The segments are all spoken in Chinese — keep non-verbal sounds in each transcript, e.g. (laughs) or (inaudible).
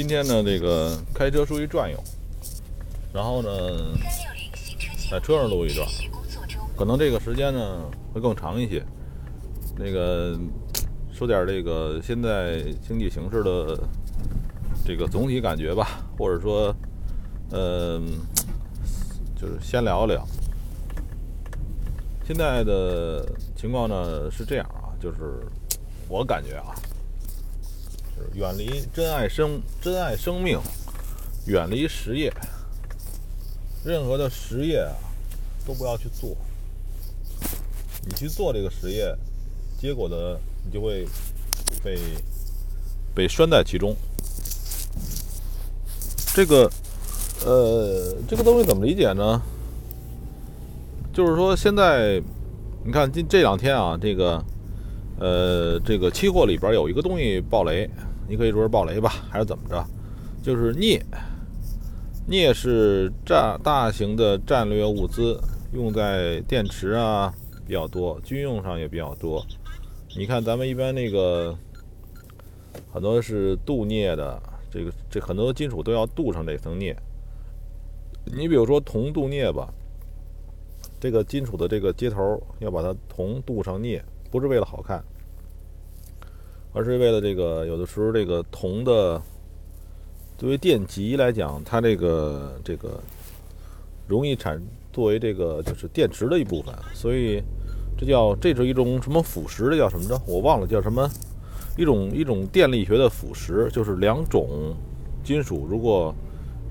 今天呢，这个开车出去转悠，然后呢，在车上录一段，可能这个时间呢会更长一些。那个说点这个现在经济形势的这个总体感觉吧，或者说，嗯，就是先聊聊。现在的情况呢是这样啊，就是我感觉啊。远离珍爱生，珍爱生命，远离实业。任何的实业啊，都不要去做。你去做这个实业，结果呢，你就会被被拴在其中。这个，呃，这个东西怎么理解呢？就是说，现在你看，今这两天啊，这个，呃，这个期货里边有一个东西爆雷。你可以说是暴雷吧，还是怎么着？就是镍，镍是战大型的战略物资，用在电池啊比较多，军用上也比较多。你看咱们一般那个很多是镀镍的，这个这很多金属都要镀上这层镍。你比如说铜镀镍吧，这个金属的这个接头要把它铜镀上镍，不是为了好看。而是为了这个，有的时候这个铜的，作为电极来讲，它这个这个容易产作为这个就是电池的一部分，所以这叫这是一种什么腐蚀？的叫什么着？我忘了叫什么，一种一种电力学的腐蚀，就是两种金属如果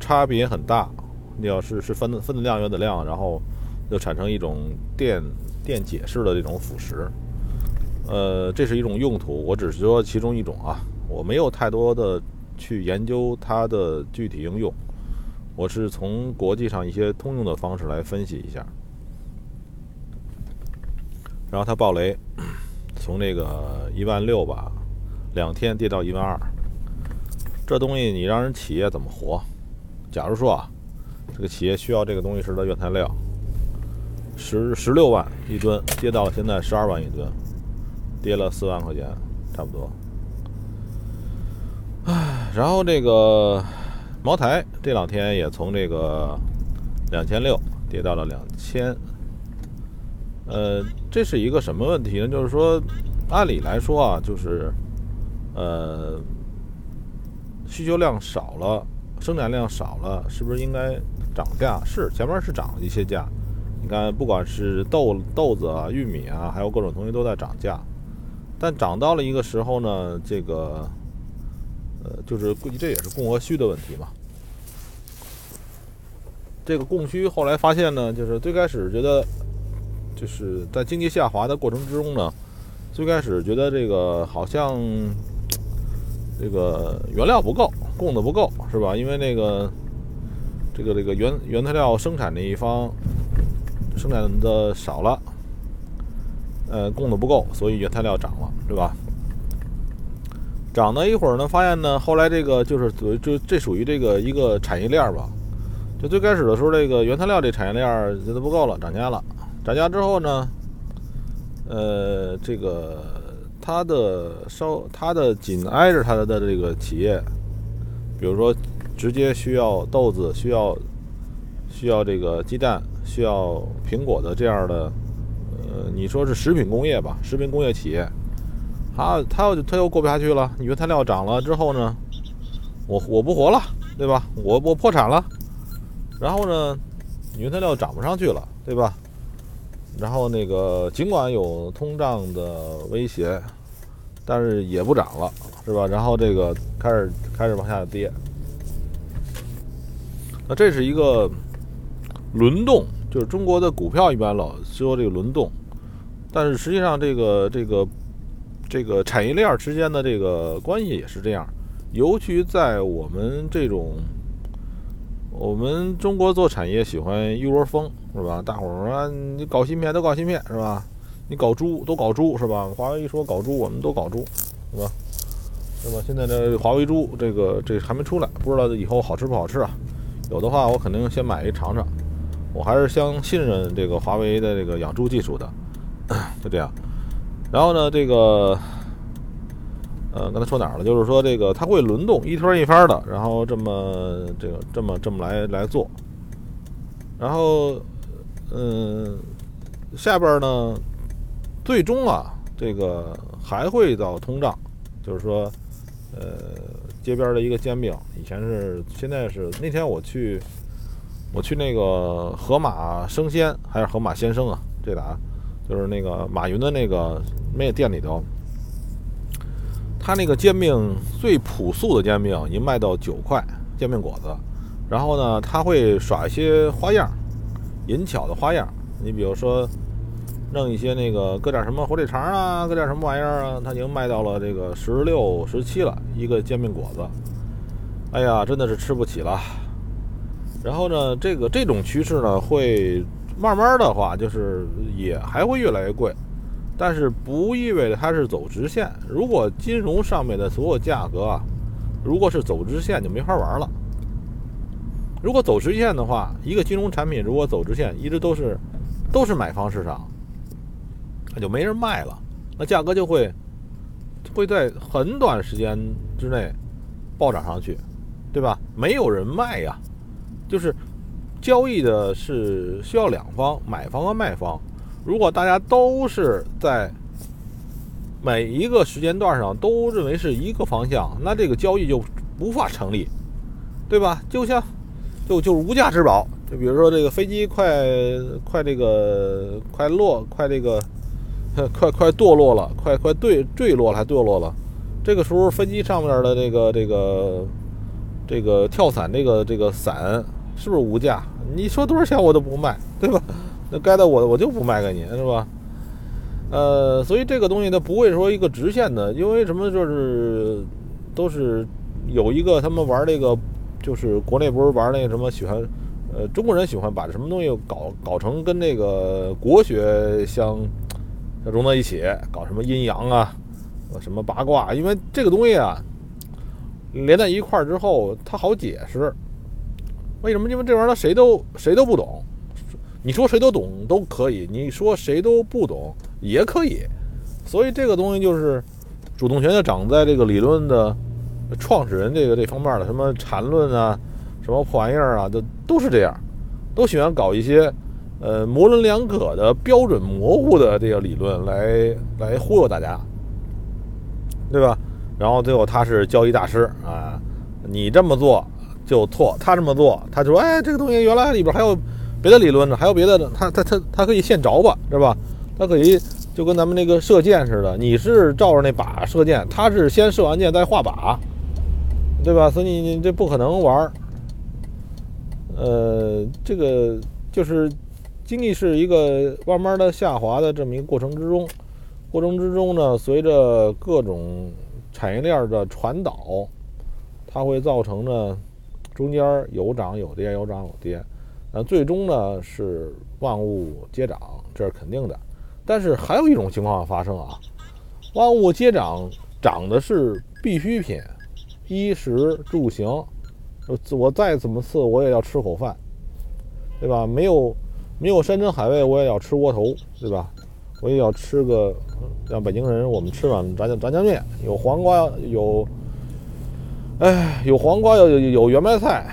差别很大，你要是是分分子量、原子量，然后就产生一种电电解式的这种腐蚀。呃，这是一种用途，我只是说其中一种啊，我没有太多的去研究它的具体应用，我是从国际上一些通用的方式来分析一下。然后它爆雷，从那个一万六吧，两天跌到一万二，这东西你让人企业怎么活？假如说啊，这个企业需要这个东西时的原材料，十十六万一吨，跌到现在十二万一吨。跌了四万块钱，差不多。唉，然后这个茅台这两天也从这个两千六跌到了两千。呃，这是一个什么问题呢？就是说，按理来说啊，就是呃，需求量少了，生产量少了，是不是应该涨价？是，前面是涨了一些价。你看，不管是豆豆子啊、玉米啊，还有各种东西都在涨价。但涨到了一个时候呢，这个，呃，就是这也是供和需的问题嘛。这个供需后来发现呢，就是最开始觉得，就是在经济下滑的过程之中呢，最开始觉得这个好像这个原料不够，供的不够，是吧？因为那个这个这个原原材料生产那一方生产的少了。呃，供的不够，所以原材料涨了，对吧？涨了一会儿呢，发现呢，后来这个就是于就这属于这个一个产业链吧。就最开始的时候，这个原材料这产业链觉得不够了，涨价了。涨价之后呢，呃，这个它的稍它的紧挨着它的这个企业，比如说直接需要豆子、需要需要这个鸡蛋、需要苹果的这样的。呃，你说是食品工业吧？食品工业企业，他他又他又过不下去了。你原材料涨了之后呢，我我不活了，对吧？我我破产了。然后呢，原材料涨不上去了，对吧？然后那个尽管有通胀的威胁，但是也不涨了，是吧？然后这个开始开始往下跌。那这是一个轮动。就是中国的股票一般老说这个轮动，但是实际上这个这个这个产业链之间的这个关系也是这样，尤其在我们这种我们中国做产业喜欢一窝蜂是吧？大伙儿说你搞芯片都搞芯片是吧？你搞猪都搞猪是吧？华为一说搞猪，我们都搞猪是吧？是吧？现在这华为猪这个这还没出来，不知道以后好吃不好吃啊？有的话我肯定先买一尝尝。我还是相信任这个华为的这个养猪技术的，就这样。然后呢，这个，呃，刚才说哪儿了？就是说这个它会轮动，一圈一番的，然后这么这个这么这么来来做，然后嗯，下边呢，最终啊，这个还会到通胀，就是说呃，街边的一个煎饼，以前是，现在是那天我去我去那个河马生鲜还是河马鲜生啊，这俩就是那个马云的那个面店里头。他那个煎饼最朴素的煎饼已经卖到九块煎饼果子，然后呢，他会耍一些花样，银巧的花样。你比如说，弄一些那个搁点什么火腿肠啊，搁点什么玩意儿啊，他已经卖到了这个十六、十七了一个煎饼果子。哎呀，真的是吃不起了。然后呢，这个这种趋势呢，会慢慢的话，就是也还会越来越贵。但是不意味着它是走直线。如果金融上面的所有价格啊，如果是走直线，就没法玩了。如果走直线的话，一个金融产品如果走直线，一直都是都是买方市场，那就没人卖了，那价格就会会在很短时间之内暴涨上去，对吧？没有人卖呀，就是交易的是需要两方，买方和卖方。如果大家都是在每一个时间段上都认为是一个方向，那这个交易就无法成立，对吧？就像就就是无价之宝，就比如说这个飞机快快这个 (laughs) 快落快这个快快堕落了，快快坠坠落了还堕落了，这个时候飞机上面的这个这个这个跳伞这个这个伞是不是无价？你说多少钱我都不卖，对吧？那该的我我就不卖给你，是吧？呃，所以这个东西它不会说一个直线的，因为什么就是都是有一个他们玩这个，就是国内不是玩那个什么喜欢，呃，中国人喜欢把什么东西搞搞成跟那个国学相融到一起，搞什么阴阳啊，什么八卦，因为这个东西啊连在一块儿之后它好解释。为什么？因为这玩意儿谁都谁都不懂。你说谁都懂都可以，你说谁都不懂也可以，所以这个东西就是主动权就长在这个理论的创始人这个这方面的，什么禅论啊，什么破玩意儿啊，都都是这样，都喜欢搞一些呃模棱两可的标准模糊的这个理论来来忽悠大家，对吧？然后最后他是交易大师啊，你这么做就错，他这么做他就说，哎，这个东西原来里边还有。别的理论呢？还有别的？他他他他可以现着吧，是吧？他可以就跟咱们那个射箭似的，你是照着那靶射箭，他是先射完箭再画靶，对吧？所以你你这不可能玩儿。呃，这个就是经济是一个慢慢的下滑的这么一个过程之中，过程之中呢，随着各种产业链的传导，它会造成呢中间有涨有跌，有涨有跌。那最终呢是万物皆涨，这是肯定的。但是还有一种情况发生啊，万物皆涨，涨的是必需品，衣食住行。我再怎么次我也要吃口饭，对吧？没有没有山珍海味，我也要吃窝头，对吧？我也要吃个像北京人我们吃碗炸酱炸酱面，有黄瓜有，哎，有黄瓜有有有圆白菜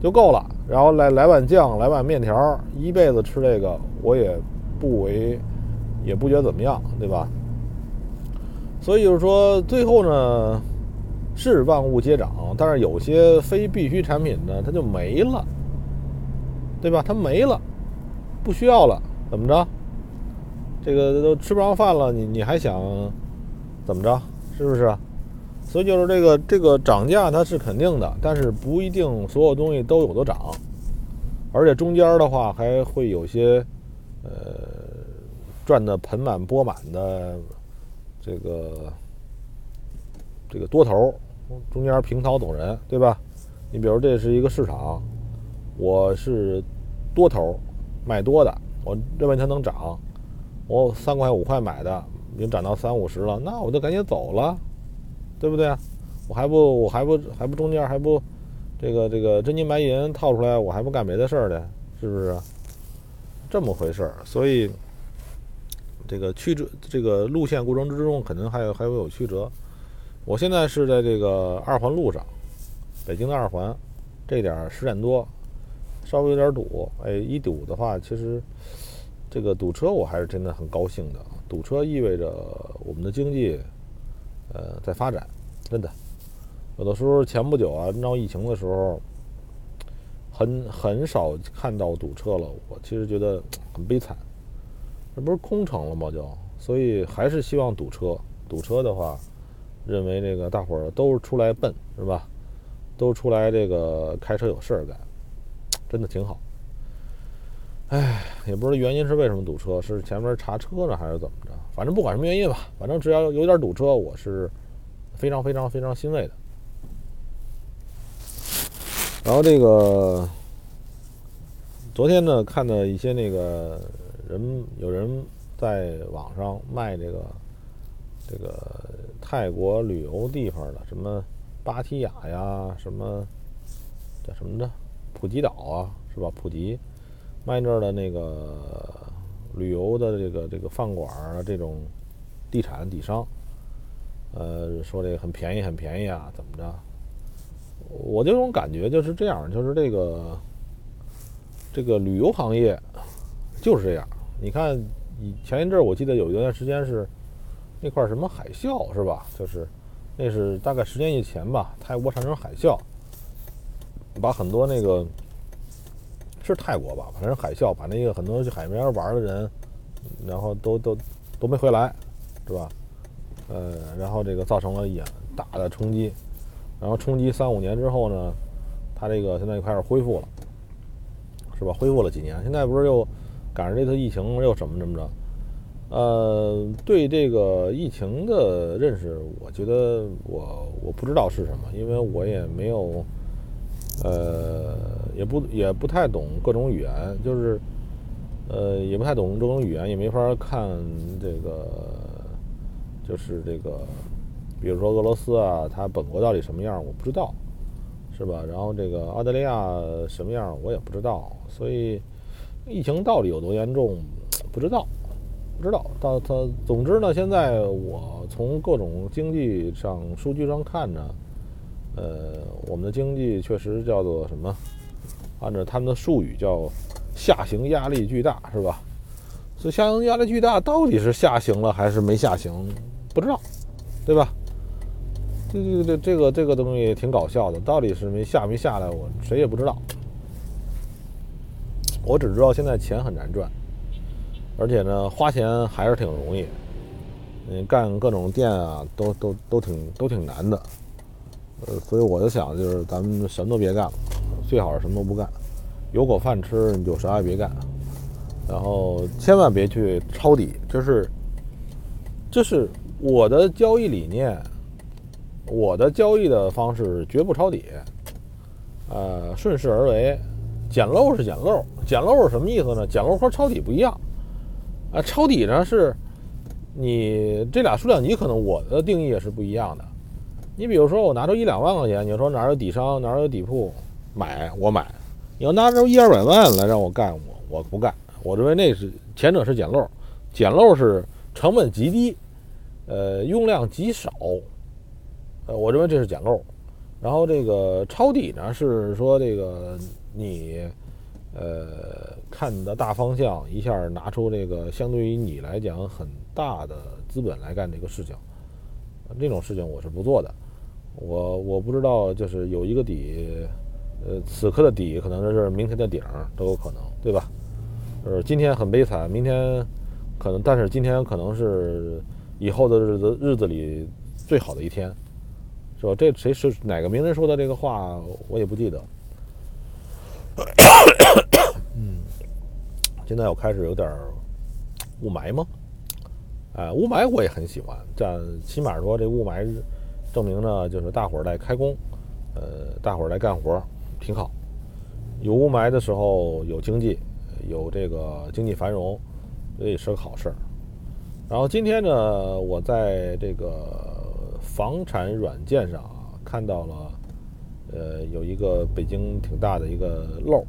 就够了。然后来来碗酱，来碗面条，一辈子吃这个，我也不为，也不觉得怎么样，对吧？所以就是说，最后呢，是万物皆涨，但是有些非必需产品呢，它就没了，对吧？它没了，不需要了，怎么着？这个都吃不上饭了，你你还想怎么着？是不是？所以就是这个这个涨价它是肯定的，但是不一定所有东西都有的涨，而且中间的话还会有些呃赚的盆满钵满的这个这个多头，中间平涛走人，对吧？你比如这是一个市场，我是多头卖多的，我认为它能涨，我三块五块买的已经涨到三五十了，那我就赶紧走了。对不对？我还不我还不还不中间还不这个这个真金白银套出来，我还不干别的事儿呢，是不是？这么回事儿，所以这个曲折这个路线过程之中，可能还有还会有曲折。我现在是在这个二环路上，北京的二环，这点儿十点多，稍微有点堵。哎，一堵的话，其实这个堵车我还是真的很高兴的。堵车意味着我们的经济，呃，在发展，真的。有的时候前不久啊，闹疫情的时候，很很少看到堵车了。我其实觉得很悲惨，这不是空城了吗？就所以还是希望堵车。堵车的话，认为这个大伙儿都出来奔，是吧？都出来这个开车有事儿干，真的挺好。哎，也不知道原因是为什么堵车，是前面查车呢，还是怎么着？反正不管什么原因吧，反正只要有点堵车，我是非常非常非常欣慰的。然后这个昨天呢，看到一些那个人，有人在网上卖这个这个泰国旅游地方的，什么芭提雅呀，什么叫什么的普吉岛啊，是吧？普吉。卖那儿的那个旅游的这个这个饭馆啊，这种地产底商，呃，说这个很便宜很便宜啊，怎么着？我这种感觉就是这样，就是这个这个旅游行业就是这样。你看，以前一阵儿我记得有一段时间是那块什么海啸是吧？就是那是大概十年以前吧，泰国产生海啸，把很多那个。是泰国吧，反正海啸把那个很多去海边玩的人，然后都都都没回来，是吧？呃，然后这个造成了也大的冲击，然后冲击三五年之后呢，它这个现在又开始恢复了，是吧？恢复了几年，现在不是又赶上这次疫情又怎么怎么着？呃，对这个疫情的认识，我觉得我我不知道是什么，因为我也没有。呃，也不也不太懂各种语言，就是，呃，也不太懂这种语言，也没法看这个，就是这个，比如说俄罗斯啊，它本国到底什么样，我不知道，是吧？然后这个澳大利亚什么样，我也不知道，所以疫情到底有多严重，不知道，不知道。到它，总之呢，现在我从各种经济上数据上看呢。呃，我们的经济确实叫做什么？按照他们的术语叫下行压力巨大，是吧？所以下行压力巨大，到底是下行了还是没下行？不知道，对吧？这这这这个这个东西挺搞笑的，到底是没下没下来，我谁也不知道。我只知道现在钱很难赚，而且呢，花钱还是挺容易。你干各种店啊，都都都挺都挺难的。呃，所以我就想，就是咱们什么都别干了，最好是什么都不干，有口饭吃你就啥也别干，然后千万别去抄底，就是，就是我的交易理念，我的交易的方式绝不抄底，呃，顺势而为，捡漏是捡漏，捡漏是什么意思呢？捡漏和抄底不一样，啊，抄底呢是，你这俩数量级可能我的定义也是不一样的。你比如说，我拿出一两万块钱，你说哪有底商，哪有底铺，买我买。你要拿出一二百万来让我干，我我不干。我认为那是前者是捡漏，捡漏是成本极低，呃，用量极少，呃，我认为这是捡漏。然后这个抄底呢，是说这个你，呃，看的大方向，一下拿出这个相对于你来讲很大的资本来干这个事情，这种事情我是不做的。我我不知道，就是有一个底，呃，此刻的底可能就是明天的顶都有可能，对吧？呃，今天很悲惨，明天可能，但是今天可能是以后的日子日子里最好的一天，是吧？这谁是哪个名人说的这个话，我也不记得。(coughs) 嗯，现在我开始有点雾霾吗？哎，雾霾我也很喜欢，这起码说这雾霾。证明呢，就是大伙儿来开工，呃，大伙儿来干活，挺好。有雾霾的时候有经济，有这个经济繁荣，这也是个好事儿。然后今天呢，我在这个房产软件上啊看到了，呃，有一个北京挺大的一个漏，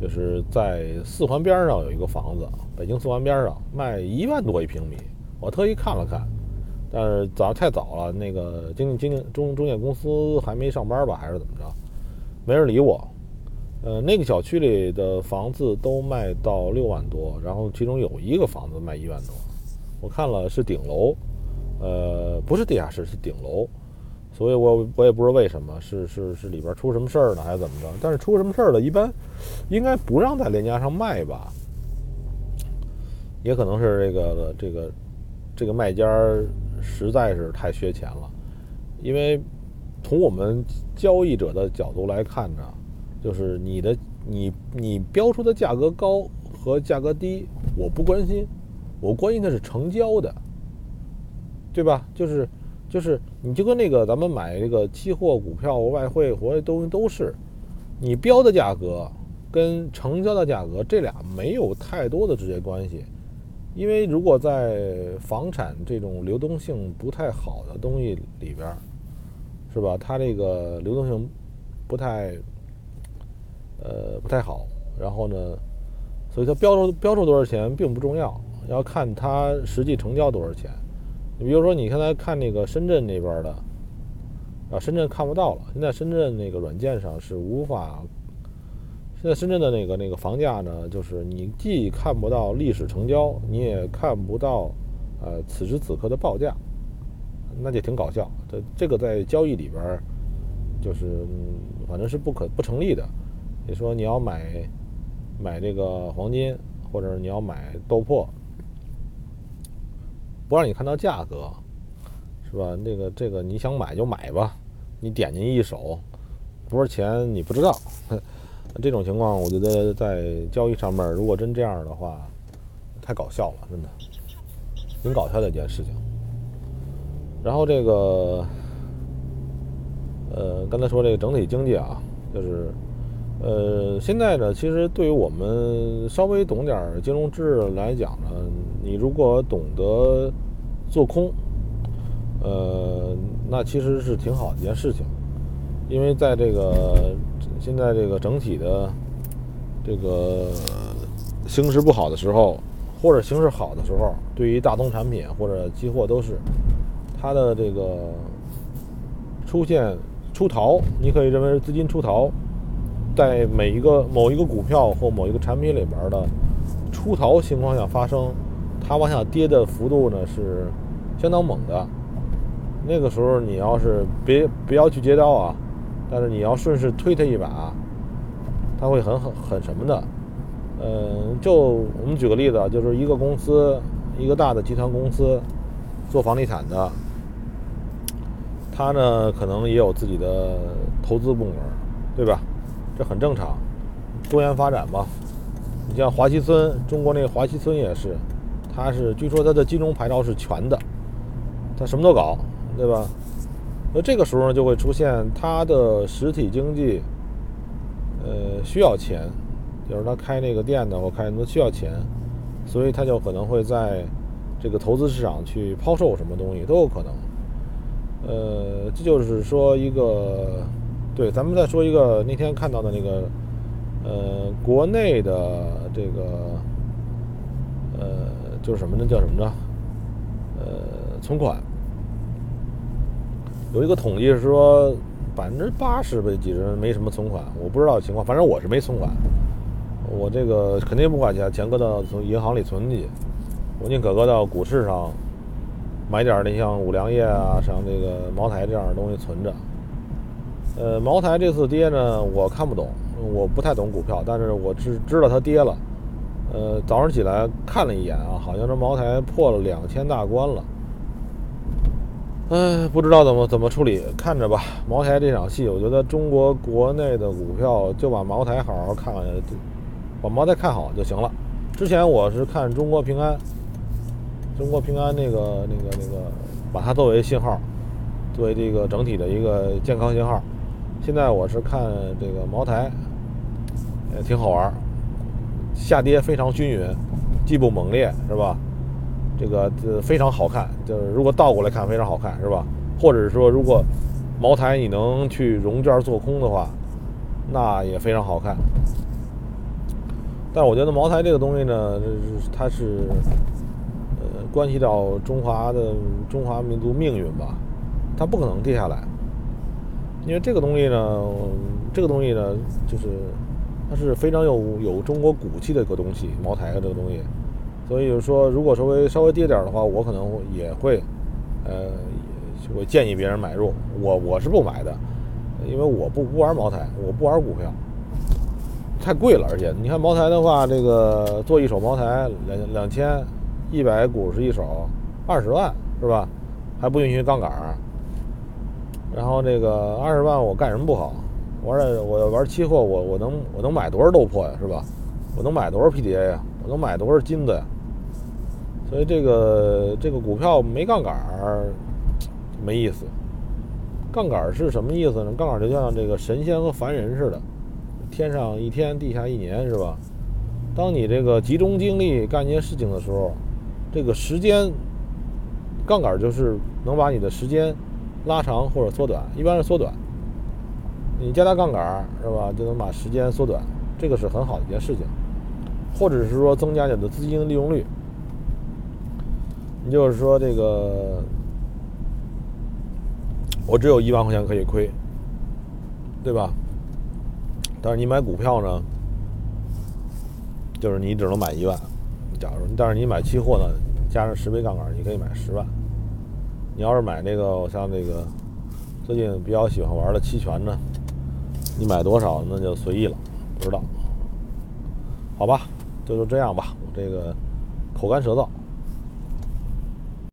就是在四环边上有一个房子，北京四环边上卖一万多一平米，我特意看了看。但是早太早了，那个经经中中介公司还没上班吧，还是怎么着，没人理我。呃，那个小区里的房子都卖到六万多，然后其中有一个房子卖一万多，我看了是顶楼，呃，不是地下室，是顶楼，所以我我也不知道为什么，是是是里边出什么事儿呢，还是怎么着？但是出什么事儿了，一般应该不让在链家上卖吧？也可能是这个这个这个卖家实在是太缺钱了，因为从我们交易者的角度来看呢。就是你的你你标出的价格高和价格低，我不关心，我关心的是成交的，对吧？就是就是你就跟那个咱们买这个期货、股票、外汇或者东西都是，你标的价格跟成交的价格这俩没有太多的直接关系，因为如果在房产这种流动性不太好的东西里边，是吧？它这个流动性不太。呃，不太好。然后呢，所以它标出标出多少钱并不重要，要看它实际成交多少钱。你比如说，你刚才看那个深圳那边的，啊，深圳看不到了。现在深圳那个软件上是无法。现在深圳的那个那个房价呢，就是你既看不到历史成交，你也看不到呃此时此刻的报价，那就挺搞笑。这这个在交易里边，就是反正是不可不成立的。你说你要买买这个黄金，或者你要买豆粕，不让你看到价格，是吧？那个这个你想买就买吧，你点进一手，多少钱你不知道。这种情况，我觉得在交易上面，如果真这样的话，太搞笑了，真的，挺搞笑的一件事情。然后这个，呃，刚才说这个整体经济啊，就是。呃，现在呢，其实对于我们稍微懂点金融知识来讲呢，你如果懂得做空，呃，那其实是挺好的一件事情，因为在这个现在这个整体的这个形势不好的时候，或者形势好的时候，对于大宗产品或者期货都是它的这个出现出逃，你可以认为是资金出逃。在每一个某一个股票或某一个产品里边的出逃情况下发生，它往下跌的幅度呢是相当猛的。那个时候你要是别不要去接刀啊，但是你要顺势推他一把，他会很很很什么的。嗯，就我们举个例子啊，就是一个公司，一个大的集团公司做房地产的，他呢可能也有自己的投资部门，对吧？这很正常，多元发展嘛。你像华西村，中国那个华西村也是，他是据说他的金融牌照是全的，他什么都搞，对吧？那这个时候呢，就会出现它的实体经济，呃，需要钱，就是他开那个店的或开什么需要钱，所以他就可能会在这个投资市场去抛售什么东西都有可能。呃，这就是说一个。对，咱们再说一个那天看到的那个，呃，国内的这个，呃，就是什么呢？叫什么呢？呃，存款有一个统计是说，百分之八十的几人没什么存款，我不知道情况，反正我是没存款，我这个肯定不把钱钱搁到从银行里存去，我宁可搁到股市上买点那像五粮液啊，像这个茅台这样的东西存着。呃，茅台这次跌呢，我看不懂，我不太懂股票，但是我知知道它跌了。呃，早上起来看了一眼啊，好像这茅台破了两千大关了。嗯，不知道怎么怎么处理，看着吧。茅台这场戏，我觉得中国国内的股票就把茅台好好看看，把茅台看好就行了。之前我是看中国平安，中国平安那个那个那个，把它作为信号，作为这个整体的一个健康信号。现在我是看这个茅台，也挺好玩下跌非常均匀，既不猛烈，是吧？这个这非常好看，就是如果倒过来看非常好看，是吧？或者说，如果茅台你能去融券做空的话，那也非常好看。但我觉得茅台这个东西呢，它是呃关系到中华的中华民族命运吧，它不可能跌下来，因为这个东西呢，这个东西呢，就是它是非常有有中国骨气的一个东西，茅台这个东西，所以说，如果稍微稍微跌点的话，我可能也会，呃，我建议别人买入，我我是不买的，因为我不不玩茅台，我不玩股票。太贵了，而且你看茅台的话，这个做一手茅台两两千一百股是一手，二十万是吧？还不允许杠杆儿。然后这个二十万我干什么不好？玩这我玩期货，我我能我能买多少豆粕呀，是吧？我能买多少 PDA 呀？我能买多少金子呀？所以这个这个股票没杠杆儿没意思。杠杆儿是什么意思呢？杠杆儿就像这个神仙和凡人似的。天上一天，地下一年，是吧？当你这个集中精力干一件事情的时候，这个时间杠杆儿就是能把你的时间拉长或者缩短，一般是缩短。你加大杠杆儿是吧，就能把时间缩短，这个是很好的一件事情。或者是说增加你的资金利用率，你就是说这个我只有一万块钱可以亏，对吧？但是你买股票呢，就是你只能买一万。假如，但是你买期货呢，加上十倍杠杆，你可以买十万。你要是买那个像那个最近比较喜欢玩的期权呢，你买多少那就随意了，不知道。好吧，就就这样吧。我这个口干舌燥。